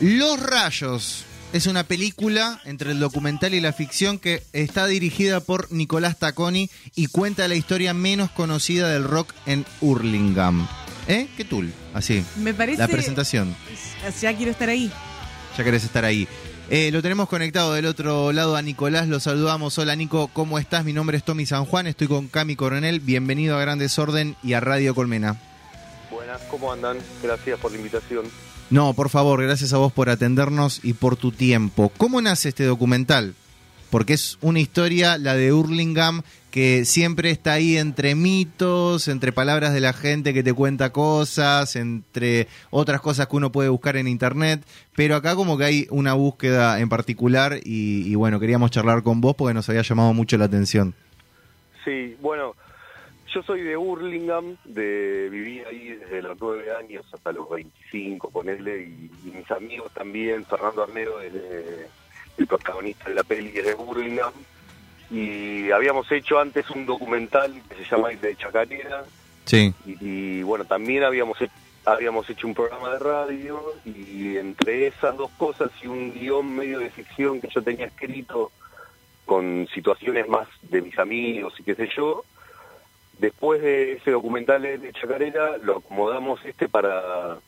Los Rayos es una película entre el documental y la ficción que está dirigida por Nicolás Tacconi y cuenta la historia menos conocida del rock en Hurlingham. ¿Eh? ¿Qué tul? Así. Me parece. La presentación. Ya quiero estar ahí. Ya querés estar ahí. Eh, lo tenemos conectado del otro lado a Nicolás, lo saludamos. Hola Nico, ¿cómo estás? Mi nombre es Tommy San Juan, estoy con Cami Coronel. Bienvenido a Gran Desorden y a Radio Colmena. Buenas, ¿cómo andan? Gracias por la invitación. No, por favor, gracias a vos por atendernos y por tu tiempo. ¿Cómo nace este documental? Porque es una historia, la de Hurlingham, que siempre está ahí entre mitos, entre palabras de la gente que te cuenta cosas, entre otras cosas que uno puede buscar en internet, pero acá como que hay una búsqueda en particular y, y bueno, queríamos charlar con vos porque nos había llamado mucho la atención. Sí, bueno, yo soy de Hurlingham, de, viví ahí desde los nueve años hasta los 25, ponerle, y, y mis amigos también, Fernando Arnedo, es de- el protagonista de la peli, es de Hurlingham, y habíamos hecho antes un documental que se llama De Chacarera, Sí. y, y, bueno, también habíamos hecho, habíamos hecho un programa de radio, y entre esas dos cosas y un guion medio de ficción que yo tenía escrito con situaciones más de mis amigos y qué sé yo, después de ese documental de Chacarera lo acomodamos este para,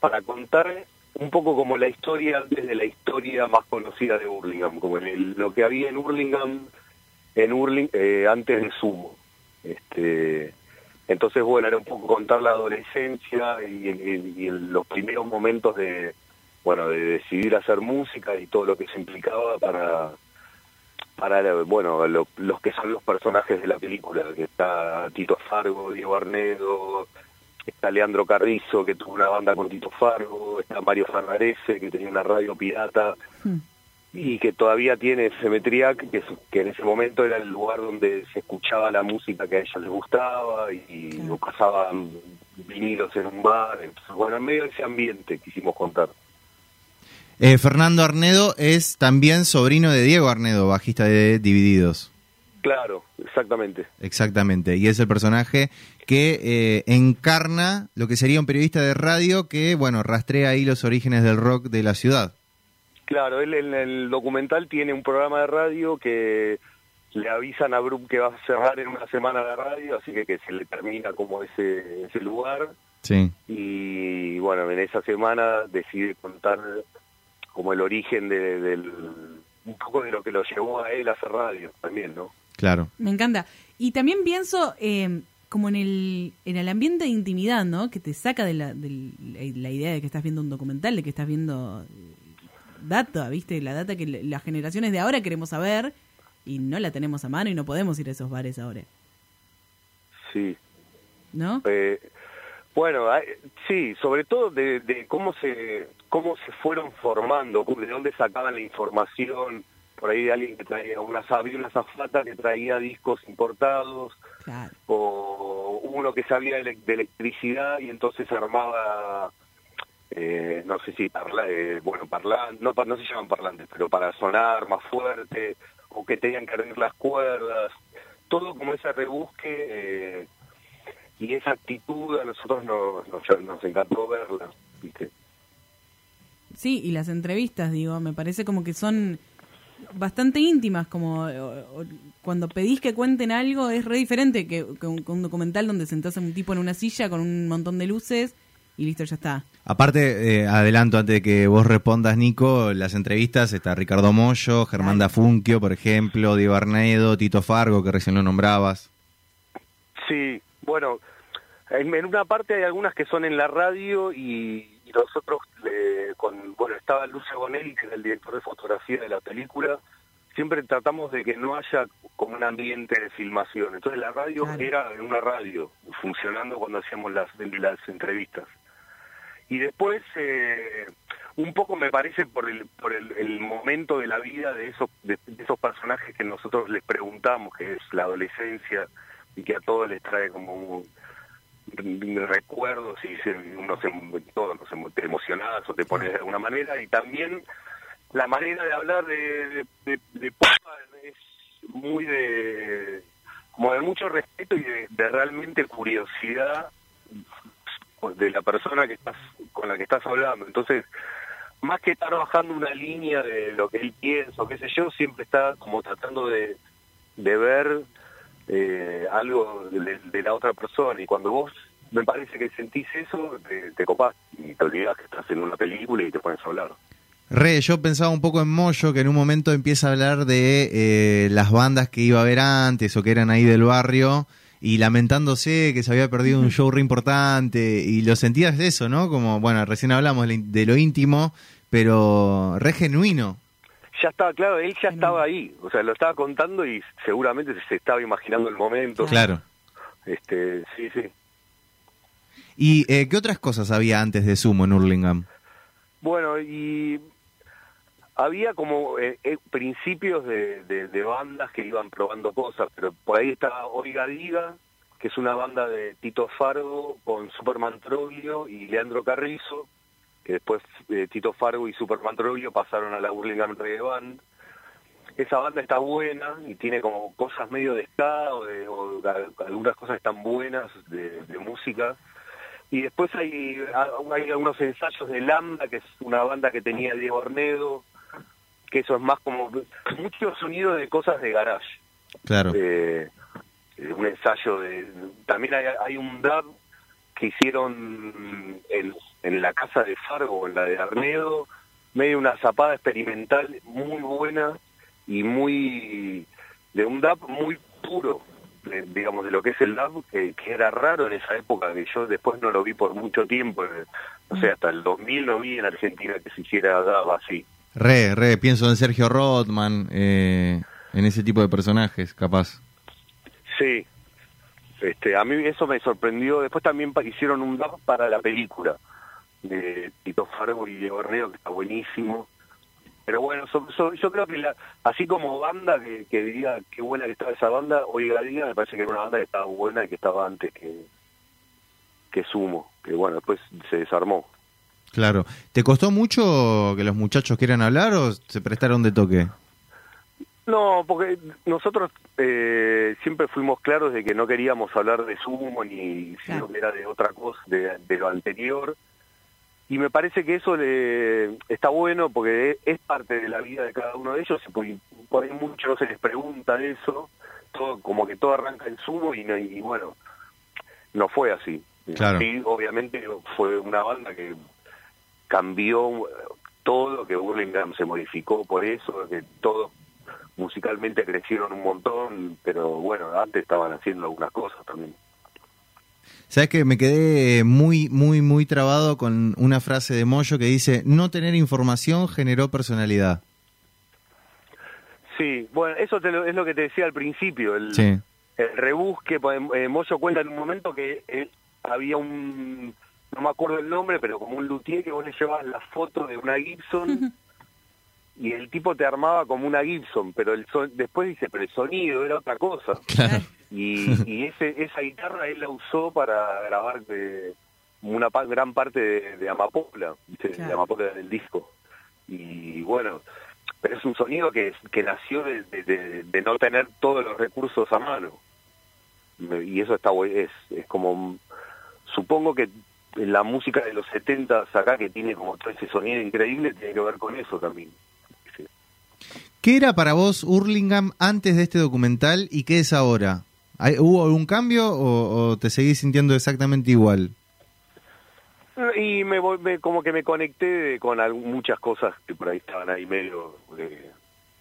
para contar un poco como la historia antes de la historia más conocida de Hurlingham, como lo que había en Hurlingham en Hurling, eh, antes de Sumo. Este, entonces, bueno, era un poco contar la adolescencia y, y- y los primeros momentos de, bueno, de decidir hacer música y todo lo que se implicaba para, para bueno, lo- los que son los personajes de la película, que está Tito Fargo, Diego Arnedo, está Leandro Carrizo, que tuvo una banda con Tito Fargo, está Mario Ferrarese, que tenía una radio pirata, Hmm. y que todavía tiene Cemetriac, que, que en ese momento era el lugar donde se escuchaba la música que a ellos les gustaba y Claro. pasaban vinilos en un bar. Bueno, en medio de ese ambiente quisimos contar. Eh, Fernando Arnedo es también sobrino de Diego Arnedo, bajista de Divididos. Claro, exactamente. Exactamente, y es el personaje que eh, encarna lo que sería un periodista de radio que, bueno, rastrea ahí los orígenes del rock de la ciudad. Claro, él en el documental tiene un programa de radio que le avisan a Brook que va a cerrar en una semana de radio, así que que se le termina como ese, ese lugar. Sí. y bueno, en esa semana decide contar como el origen de, del un poco de lo que lo llevó a él a hacer radio también, ¿no? Claro. Me encanta. Y también pienso eh, como en el, en el ambiente de intimidad, ¿no? Que te saca de la, de la idea de que estás viendo un documental, de que estás viendo data, ¿viste? La data que las generaciones de ahora queremos saber y no la tenemos a mano y no podemos ir a esos bares ahora, Sí. ¿no? Eh, bueno, sí, sobre todo de, de cómo se cómo se fueron formando, de dónde sacaban la información, por ahí de alguien que traía una había una zafata que traía discos importados, Claro. o uno que sabía de, ele- de electricidad y entonces armaba eh, no sé si parla, eh, bueno parlantes no, no se llaman parlantes pero para sonar más fuerte o que tenían que abrir las cuerdas todo como ese rebusque eh, y esa actitud a nosotros nos, nos, nos encantó verla. Sí, y las entrevistas, digo, me parece como que son bastante íntimas, como o- o- cuando pedís que cuenten algo es re diferente que, que un, que un documental donde sentás a un tipo en una silla con un montón de luces y listo, ya está. Aparte, eh, adelanto antes de que vos respondas, Nico, las entrevistas está Ricardo Mollo, Germán Dafunquio, por ejemplo, Diego Arnedo, Tito Fargo, que recién lo nombrabas. Sí, bueno, en, en una parte hay algunas que son en la radio y, y nosotros, eh, con, bueno, estaba Lucio Bonelli, que era el director de fotografía de la película, siempre tratamos de que no haya como un ambiente de filmación. Entonces la radio Claro. era una radio, funcionando cuando hacíamos las, las entrevistas. Y después, eh, un poco me parece por el, por el, el momento de la vida de esos, de, de esos personajes que nosotros les preguntamos, que es la adolescencia, y que a todos les trae como un recuerdos y se, uno se, todos nos te emocionás o te pones de alguna manera, y también la manera de hablar de, de, es muy de como de mucho respeto y de, realmente curiosidad de la persona que estás con la que estás hablando. Entonces más que estar bajando una línea de lo que él piensa o qué sé yo, siempre está como tratando de ver eh, algo de, la otra persona. Y cuando vos me parece que sentís eso, te, te copás y te olvidás que estás en una película y te pones a hablar. Re, yo pensaba un poco en Moyo, que en un momento empieza a hablar de eh, las bandas que iba a ver antes o que eran ahí del barrio y lamentándose que se había perdido un show re importante y lo sentías eso, ¿no? Como, bueno, recién hablamos de lo íntimo, pero re genuino. Ya estaba, claro, él ya estaba ahí, o sea, lo estaba contando y seguramente se estaba imaginando el momento. Claro. Este, sí, sí. ¿Y eh, qué otras cosas había antes de Sumo en Hurlingham? Bueno, y había como eh, eh, principios de, de- de bandas que iban probando cosas, pero por ahí está Oiga Diga, que es una banda de Tito Fargo con Superman Troglio y Leandro Carrizo, que después eh, Tito Fargo y Superman Troglio pasaron a la Burlingame Reggae Band. Esa banda está buena y tiene como cosas medio de ska o, de, o algunas cosas están buenas de, de música. Y después hay, hay algunos ensayos de Lambda, que es una banda que tenía Diego Ornedo, que eso es más como mucho sonido de cosas de garage. Claro. Eh, eh, un ensayo de... También hay, hay un dub que hicieron en, en la casa de Fargo, en la de Arnedo, medio una zapada experimental muy buena y muy... de un dub muy puro, de- digamos, de lo que es el dub, que, que era raro en esa época, que yo después no lo vi por mucho tiempo, eh, no sé, hasta el 2000 no vi en Argentina que se hiciera dub así. Re, re, pienso en Sergio Rothman, eh, en ese tipo de personajes, capaz. Sí, este, a mí eso me sorprendió. Después también hicieron un dub para la película de Tito Fargo y Diego Orneo, que está buenísimo. Pero bueno, so- so- yo creo que la, así como banda que, que diría qué buena que estaba esa banda, Oiga Diga me parece que era una banda que estaba buena y que estaba antes que, que Sumo, que bueno, después se desarmó. Claro. ¿Te costó mucho que los muchachos quieran hablar o se prestaron de toque? No, porque nosotros eh, siempre fuimos claros de que no queríamos hablar de sumo ni sino Claro. que era de otra cosa, de, de lo anterior. Y me parece que eso le, está bueno porque es, es parte de la vida de cada uno de ellos. y Por, ahí mucho no se les pregunta eso, todo como que todo arranca en sumo y, no- y bueno, no fue así. Claro. Sí, obviamente fue una banda que cambió todo, que Burlingame se modificó por eso, que todos musicalmente crecieron un montón, pero bueno, antes estaban haciendo algunas cosas también. Sabes que me quedé muy, muy, muy trabado con una frase de Moyo que dice: No tener información generó personalidad. Sí, bueno, eso te lo- es lo que te decía al principio, el, Sí. el rebusque, pues, eh, Moyo cuenta en un momento que él- había un, no me acuerdo el nombre, pero como un luthier que vos le llevabas la foto de una Gibson y el tipo te armaba como una Gibson, pero el son- después dice, pero el sonido era otra cosa. Claro. Y, y ese, esa guitarra él la usó para grabar de una pa- gran parte de, de Amapola, de Claro. Amapola del disco. Y bueno, pero es un sonido que, que nació de, de- de- de no tener todos los recursos a mano. Y eso está es, es como, supongo que la música de los 70 acá que tiene como todo ese sonido increíble tiene que ver con eso también. Sí. ¿Qué era para vos Hurlingham antes de este documental y qué es ahora? ¿Hay- ¿Hubo algún cambio o, o te seguís sintiendo exactamente igual? Y me, me- como que me conecté con algu- muchas cosas que por ahí estaban ahí medio, eh,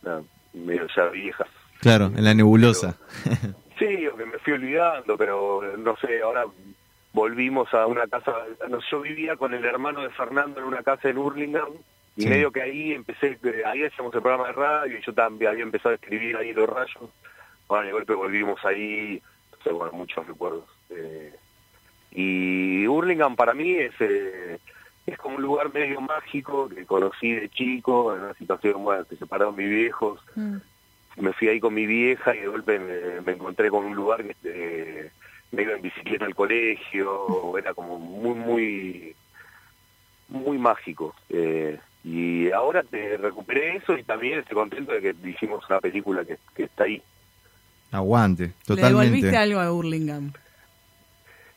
nada, medio ya viejas. Claro, en la nebulosa. Sí, o que me fui olvidando, pero no sé, ahora volvimos a una casa, no, yo vivía con el hermano de Fernando en una casa en Hurlingham y Sí. medio que ahí empecé, ahí hacíamos el programa de radio y yo también había empezado a escribir ahí los rayos, bueno, de golpe volvimos ahí, sé, bueno, muchos recuerdos. eh, y Hurlingham para mí es eh, es como un lugar medio mágico que conocí de chico, en una situación, bueno, se separaron mis viejos, Mm. me fui ahí con mi vieja y de golpe me, me encontré con un lugar que eh, me iba en bicicleta al colegio, era como muy, muy, muy mágico. Eh, y ahora te recuperé eso y también estoy contento de que hicimos una película que, que está ahí. Aguante, Le devolviste totalmente. algo a Burlingame.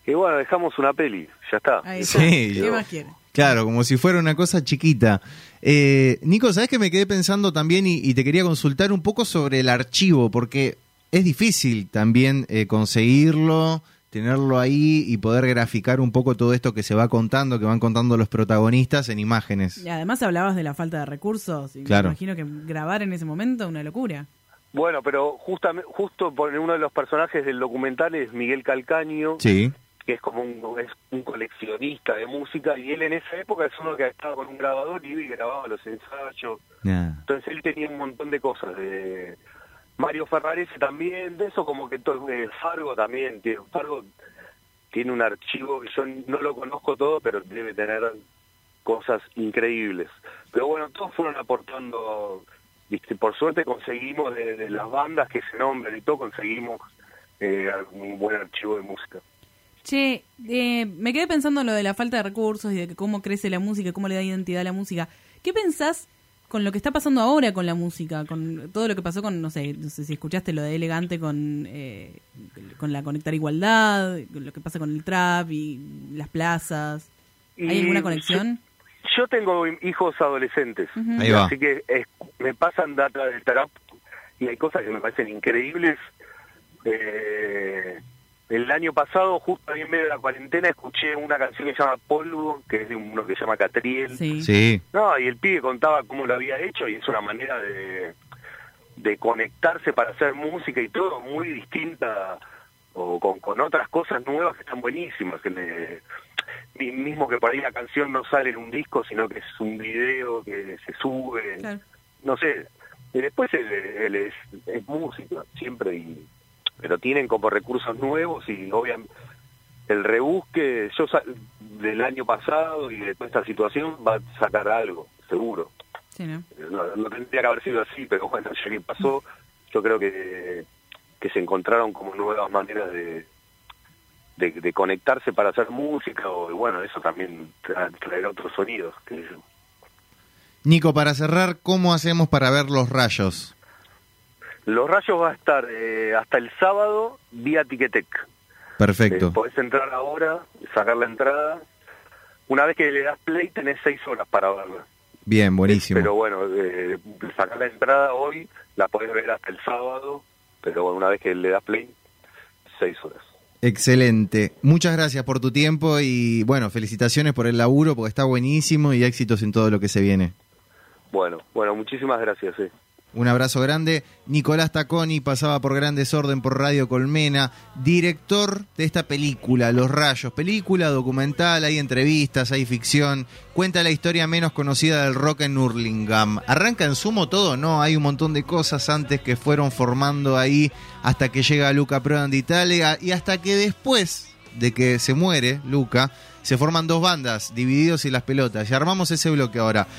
Y bueno, dejamos una peli, ya está. Ahí está. Sí, ¿Qué yo- más quiere? Claro, como si fuera una cosa chiquita. Eh, Nico, ¿sabes que me quedé pensando también y, y te quería consultar un poco sobre el archivo? Porque es difícil también eh, conseguirlo, tenerlo ahí y poder graficar un poco todo esto que se va contando, que van contando los protagonistas en imágenes. Y además hablabas de la falta de recursos. Y Claro. Me imagino que grabar en ese momento una locura. Bueno, pero justamente, justo por uno de los personajes del documental es Miguel Calcaño, Sí, que es como un, es un coleccionista de música, y él en esa época es uno que estaba con un grabador y iba y grababa los ensayos. Entonces él tenía un montón de cosas. De Mario Ferrarese también, de eso como que todo, eh, Fargo también, tiene, Fargo tiene un archivo que yo no lo conozco todo, pero debe tener cosas increíbles. Pero bueno, todos fueron aportando, viste, por suerte conseguimos de, de las bandas que se nombran y todo, conseguimos eh, un buen archivo de música. Che, eh, me quedé pensando en lo de la falta de recursos y de que cómo crece la música, cómo le da identidad a la música. ¿Qué pensás con lo que está pasando ahora con la música? Con todo lo que pasó con, no sé, no sé si escuchaste lo de Elegante con, eh, con la Conectar Igualdad, con lo que pasa con el trap y las plazas. ¿Hay Y alguna conexión? Yo, tengo hijos adolescentes, Ujú. Ahí va. así que es- me pasan data del trap y hay cosas que me parecen increíbles. Eh, el año pasado, justo en medio de la cuarentena, escuché una canción que se llama Polvo, que es de uno que se llama Catriel. Sí. Sí, No, y el pibe contaba cómo lo había hecho y es una manera de, de conectarse para hacer música y todo muy distinta o con, con otras cosas nuevas que están buenísimas. Que le- mismo que por ahí la canción no sale en un disco, sino que es un video que se sube. Claro. No sé. Y después él, él es, es música siempre, y, pero tienen como recursos nuevos y obviamente el rebusque yo del año pasado y de toda esta situación va a sacar algo, seguro. Sí, ¿no? No, no tendría que haber sido así, pero bueno, ya que pasó, yo creo que, que se encontraron como nuevas maneras de, de, de conectarse para hacer música, o bueno, eso también tra- traer otros sonidos. yo. Nico, para cerrar, ¿cómo hacemos para ver los rayos? Los rayos va a estar eh, hasta el sábado vía Ticketek. Perfecto. Eh, podés entrar ahora, sacar la entrada. Una vez que le das play tenés seis horas para verla. Bien, buenísimo. Pero bueno, eh, sacar la entrada hoy, la podés ver hasta el sábado, pero bueno, una vez que le das play, seis horas. Excelente. Muchas gracias por tu tiempo y bueno, felicitaciones por el laburo porque está buenísimo y éxitos en todo lo que se viene. Bueno, bueno, muchísimas gracias. eh. Un abrazo grande. Nicolás Taconi pasaba por Gran Desorden por Radio Colmena, director de esta película, Los Rayos. Película, documental, hay entrevistas, hay ficción. Cuenta la historia menos conocida del rock en Hurlingham. ¿Arranca en sumo todo? No, hay un montón de cosas antes que fueron formando ahí hasta que llega Luca Prodan de Italia y hasta que después de que se muere Luca, se forman dos bandas, Divididos y Las Pelotas. Y armamos ese bloque ahora.